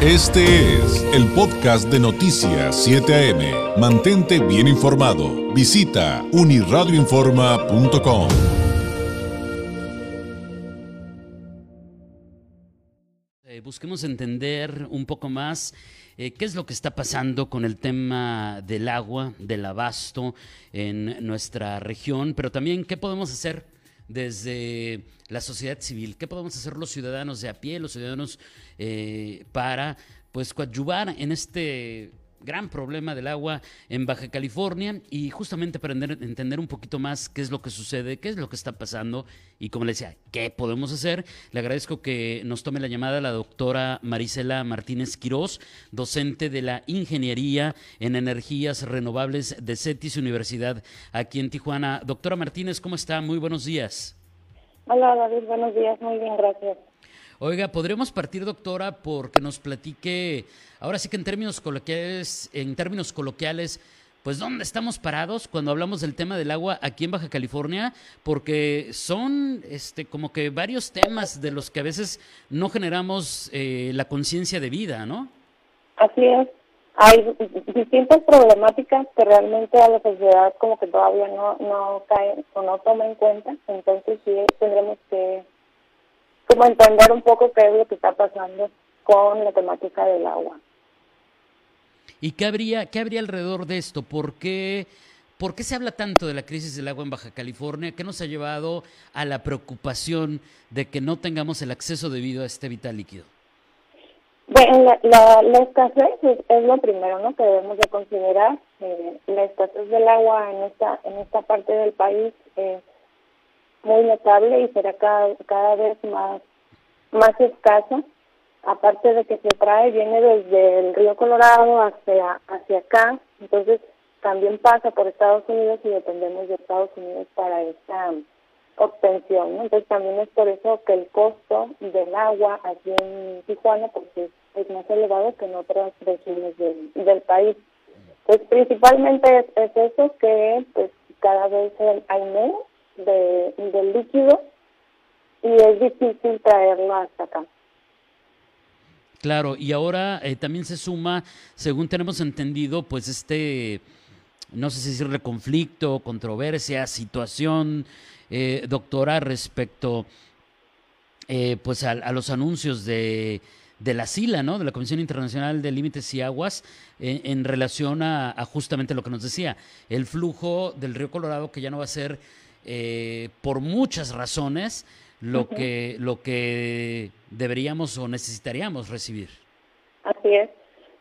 Este es el podcast de Noticias 7 AM. Mantente bien informado. Visita uniradioinforma.com. Eh, busquemos entender un poco más eh, qué es lo que está pasando con el tema del agua, del abasto en nuestra región, pero también qué podemos hacer desde la sociedad civil, qué podemos hacer los ciudadanos de a pie, los ciudadanos eh, para pues coadyuvar en este gran problema del agua en Baja California y justamente para entender un poquito más qué es lo que sucede, qué es lo que está pasando y como le decía, qué podemos hacer. Le agradezco que nos tome la llamada la doctora Marisela Martínez Quirós, docente de la Ingeniería en Energías Renovables de CETIS Universidad aquí en Tijuana. Doctora Martínez, ¿cómo está? Muy buenos días. Hola David, buenos días, muy bien, gracias. Oiga, podremos partir, doctora, porque nos platique, ahora sí que en términos coloquiales, en términos coloquiales, pues dónde estamos parados cuando hablamos del tema del agua aquí en Baja California, porque son este como que varios temas de los que a veces no generamos eh, la conciencia de vida, ¿no? Así es. Hay distintas problemáticas que realmente a la sociedad como que todavía no, no caen o no toma en cuenta, entonces sí tendremos que como entender un poco qué es lo que está pasando con la temática del agua. ¿Y qué habría, qué habría alrededor de esto? ¿Por qué, ¿Por qué se habla tanto de la crisis del agua en Baja California? ¿Qué nos ha llevado a la preocupación de que no tengamos el acceso debido a este vital líquido? Bueno, la, la, escasez es, lo primero ¿no? que debemos de considerar. Eh, la escasez del agua en esta, en esta parte del país es muy notable y será cada, cada vez más, más escasa. Aparte de que se trae, viene desde el río Colorado hacia, hacia acá, entonces también pasa por Estados Unidos y dependemos de Estados Unidos para esta obtención. Entonces también es por eso que el costo del agua aquí en Tijuana pues es, más elevado que en otras regiones del, del país. Pues principalmente es, es, eso que pues cada vez hay menos de, del líquido y es difícil traerlo hasta acá. Claro, y ahora eh, también se suma, según tenemos entendido, pues este, no sé si decirle conflicto, controversia, situación, eh, doctora, respecto eh, pues a, los anuncios de, de la SILA, ¿no? De la Comisión Internacional de Límites y Aguas, en relación a, a, justamente lo que nos decía, el flujo del río Colorado que ya no va a ser eh, por muchas razones lo que lo que deberíamos o necesitaríamos recibir. Así es.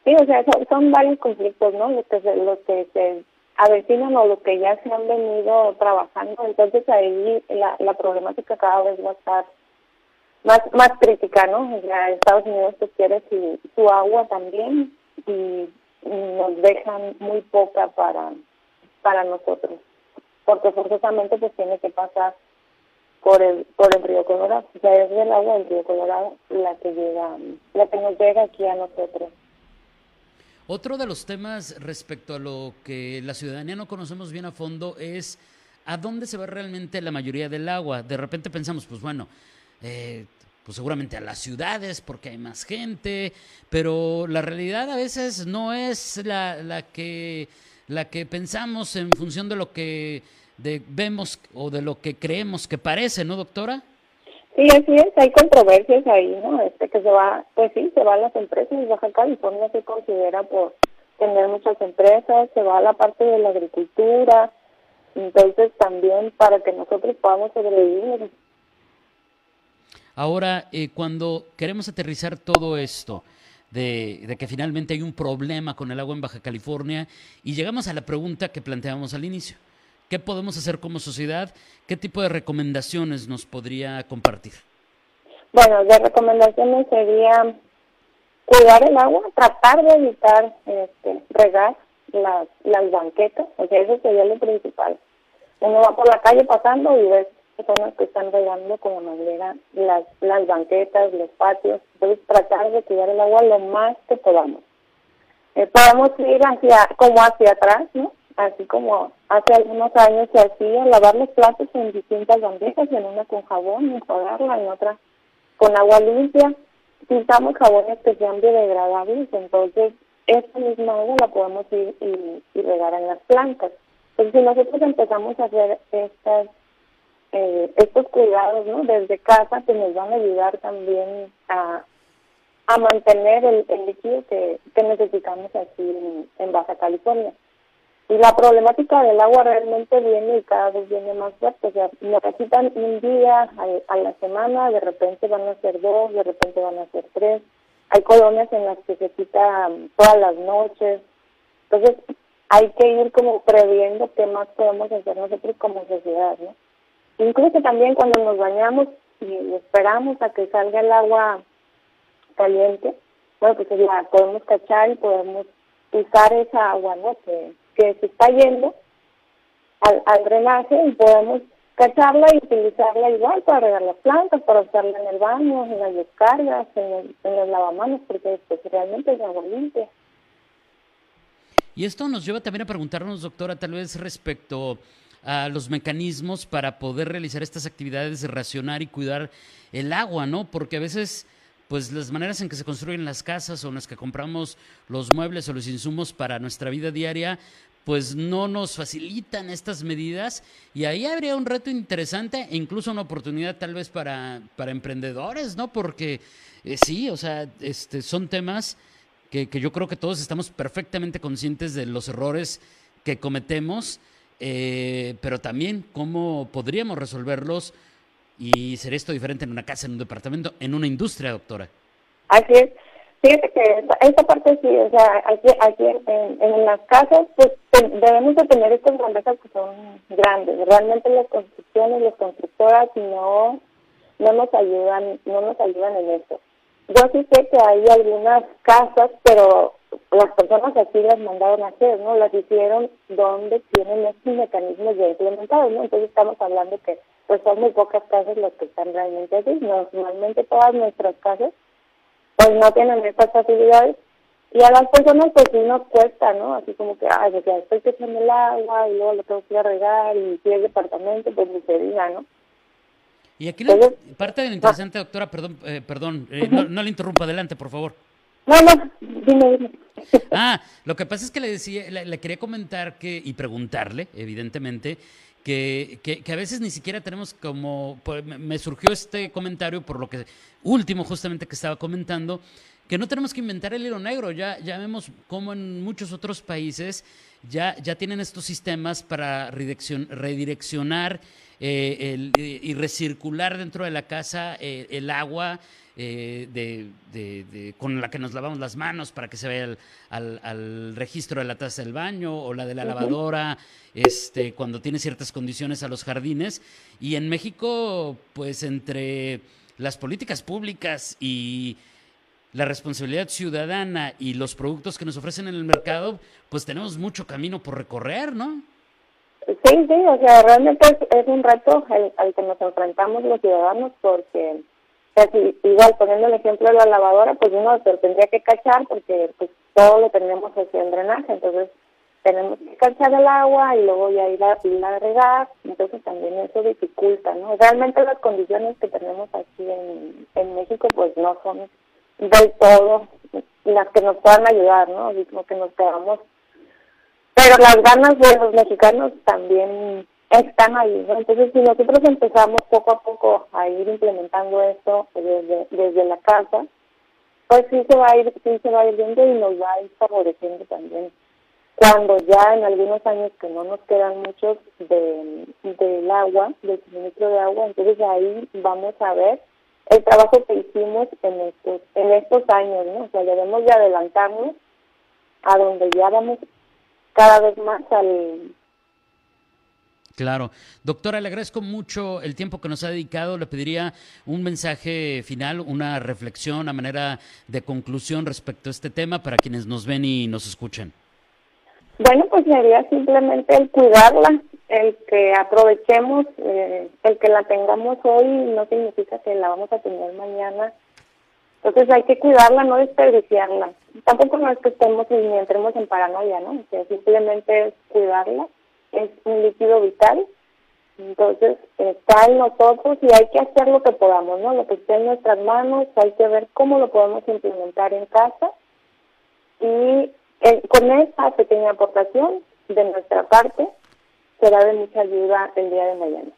Sí, o sea, son, varios conflictos, ¿no? Los que, se, los que se avecinan o los que ya se han venido trabajando. Entonces ahí la, la problemática cada vez va a estar más más crítica, ¿no? Ya Estados Unidos pues, quiere su, su agua también y nos dejan muy poca para para nosotros porque forzosamente pues tiene que pasar por el por el río Colorado, o sea, es del agua del río Colorado la que llega, la que nos llega aquí a nosotros. Otro de los temas respecto a lo que la ciudadanía no conocemos bien a fondo es a dónde se va realmente la mayoría del agua. De repente pensamos, pues bueno, eh, pues seguramente a las ciudades porque hay más gente, pero la realidad a veces no es la, la que la que pensamos en función de lo que vemos o de lo que creemos que parece, ¿no, doctora? Sí, así es, hay controversias ahí, ¿no? Este que se va, pues sí, se va a las empresas, Baja California se considera por tener muchas empresas, se va a la parte de la agricultura, entonces también para que nosotros podamos sobrevivir. Ahora, eh, cuando queremos aterrizar todo esto, de, que finalmente hay un problema con el agua en Baja California y llegamos a la pregunta que planteamos al inicio. ¿Qué podemos hacer como sociedad? ¿Qué tipo de recomendaciones nos podría compartir? Bueno, de recomendaciones sería cuidar el agua, tratar de evitar este, regar las, las banquetas, o sea, eso sería lo principal. Uno va por la calle pasando y ves personas que están regando como manera las, las banquetas, los patios. Entonces tratar de cuidar el agua lo más que podamos. Eh, podemos ir hacia, como hacia atrás, ¿no? Así como hace algunos años se hacía, lavar los platos en distintas bandejas, en una con jabón, enjuagarla, en otra con agua limpia. usamos jabones que sean biodegradables, entonces esa misma agua la podemos ir y, regar en las plantas. Entonces, si nosotros empezamos a hacer estas eh, estos cuidados ¿no? desde casa, que nos van a ayudar también a, mantener el, líquido que, necesitamos aquí en Baja California. Y la problemática del agua realmente viene y cada vez viene más fuerte. O sea, necesitan un día a, la semana, de repente van a ser dos, de repente van a ser tres. Hay colonias en las que se quita todas las noches. Entonces, hay que ir como previendo qué más podemos hacer nosotros como sociedad, ¿no? Incluso también cuando nos bañamos y esperamos a que salga el agua caliente, bueno, pues ya podemos cachar y podemos usar esa agua, ¿no? Que, que se está yendo al, al drenaje y podemos cacharla y utilizarla igual para regar las plantas, para usarla en el baño, en las descargas, en, los lavamanos, porque pues, realmente es agua limpia. Y esto nos lleva también a preguntarnos, doctora, tal vez respecto a los mecanismos para poder realizar estas actividades de racionar y cuidar el agua, ¿no? Porque a veces pues las maneras en que se construyen las casas o en las que compramos los muebles o los insumos para nuestra vida diaria, pues no nos facilitan estas medidas y ahí habría un reto interesante e incluso una oportunidad tal vez para, para emprendedores, ¿no? Porque eh, sí, o sea, este, son temas que, que, yo creo que todos estamos perfectamente conscientes de los errores que cometemos, eh, pero también cómo podríamos resolverlos y sería esto diferente en una casa, en un departamento, en una industria, doctora. Así es. Fíjate que esta, parte sí, o sea, aquí, aquí en, en las casas, pues debemos de tener estas grandezas que son grandes. Realmente las construcciones, las constructoras no, no nos ayudan, no nos ayudan en esto. Yo sí sé que hay algunas casas, pero las personas aquí las mandaron a hacer, ¿no? Las hicieron donde tienen estos mecanismos ya implementados, ¿no? Entonces estamos hablando que pues son muy pocas casas las que están realmente así. Normalmente todas nuestras casas pues no tienen estas facilidades y a las personas pues sí nos cuesta, ¿no? Así como que, ay, pues ya estoy echando el agua y luego lo tengo que ir a regar y si es departamento pues ni se diga, ¿no? Y aquí la parte de lo interesante, doctora, perdón, eh, perdón, eh, no, no le interrumpa, adelante, por favor. No, no, dime, dime. Ah, lo que pasa es que le decía, le, quería comentar que, y preguntarle, evidentemente, que, a veces ni siquiera tenemos como, me surgió este comentario por lo que último justamente que estaba comentando, que no tenemos que inventar el hilo negro, ya, ya vemos cómo en muchos otros países ya, ya tienen estos sistemas para redireccionar eh, y recircular dentro de la casa eh, el agua eh, de, con la que nos lavamos las manos para que se vea al, al, registro de la taza del baño o la de la lavadora, este, cuando tiene ciertas condiciones a los jardines. Y en México, pues entre las políticas públicas y la responsabilidad ciudadana y los productos que nos ofrecen en el mercado, pues tenemos mucho camino por recorrer, ¿no? Sí, sí, o sea, realmente es, un reto al, que nos enfrentamos los ciudadanos porque igual poniendo el ejemplo de la lavadora, pues uno se tendría que cachar porque pues todo lo tenemos así en drenaje, entonces tenemos que cachar el agua y luego ya ir a, ir regar, entonces también eso dificulta, ¿no? Realmente las condiciones que tenemos aquí en, en México pues no son del todo las que nos puedan ayudar, ¿no? Así como que nos quedamos. Pero las ganas de los mexicanos también están ahí, ¿no? Entonces, si nosotros empezamos poco a poco a ir implementando esto desde, desde la casa, pues sí se va a ir, sí se va a viendo y nos va a ir favoreciendo también. Cuando ya en algunos años que no nos quedan muchos de, del agua, del suministro de agua, entonces ahí vamos a ver el trabajo que hicimos en estos, en estos años, ¿no? O sea, debemos de adelantarnos a donde ya vamos cada vez más al Claro. Doctora, le agradezco mucho el tiempo que nos ha dedicado. Le pediría un mensaje final, una reflexión a manera de conclusión respecto a este tema para quienes nos ven y nos escuchan. Bueno, pues sería simplemente el cuidarla, el que aprovechemos, eh, el que la tengamos hoy no significa que la vamos a tener mañana. Entonces hay que cuidarla, no desperdiciarla. Tampoco no es que estemos ni entremos en paranoia, ¿no? simplemente es cuidarla es un líquido vital Entonces, está en nosotros y hay que hacer lo que podamos, ¿no? Lo que esté en nuestras manos, hay que ver cómo lo podemos implementar en casa. Y eh, con esa pequeña aportación de nuestra parte, será de mucha ayuda el día de mañana.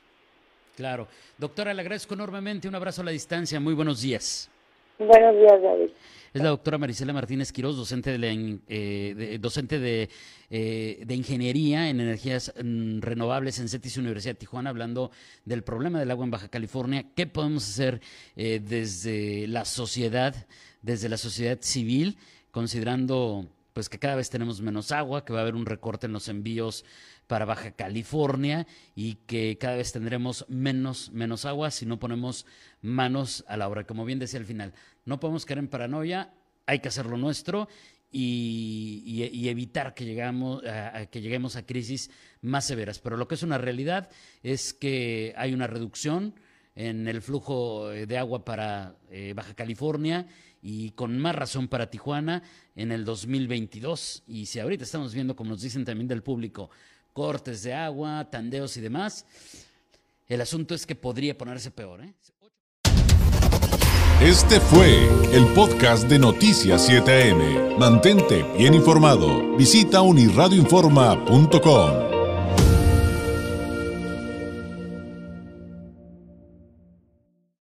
Claro. Doctora, le agradezco enormemente. Un abrazo a la distancia. Muy buenos días. Buenos días, David. Es la doctora Marisela Martínez Quiroz, docente de, eh, docente de, eh, de, Ingeniería en Energías mm, Renovables en CETIS Universidad de Tijuana, hablando del problema del agua en Baja California. ¿Qué podemos hacer eh, desde la sociedad, desde la sociedad civil, considerando pues que cada vez tenemos menos agua, que va a haber un recorte en los envíos para Baja California y que cada vez tendremos menos, menos agua si no ponemos manos a la obra. Como bien decía al final, no podemos caer en paranoia, hay que hacer lo nuestro y, evitar que, llegamos, a, que lleguemos a crisis más severas. Pero lo que es una realidad es que hay una reducción en el flujo de agua para eh, Baja California y con más razón para Tijuana en el 2022. Y si ahorita estamos viendo, como nos dicen también del público, cortes de agua, tandeos y demás. El asunto es que podría ponerse peor. ¿eh? Este fue el podcast de Noticias 7am. Mantente bien informado. Visita unirradioinforma.com.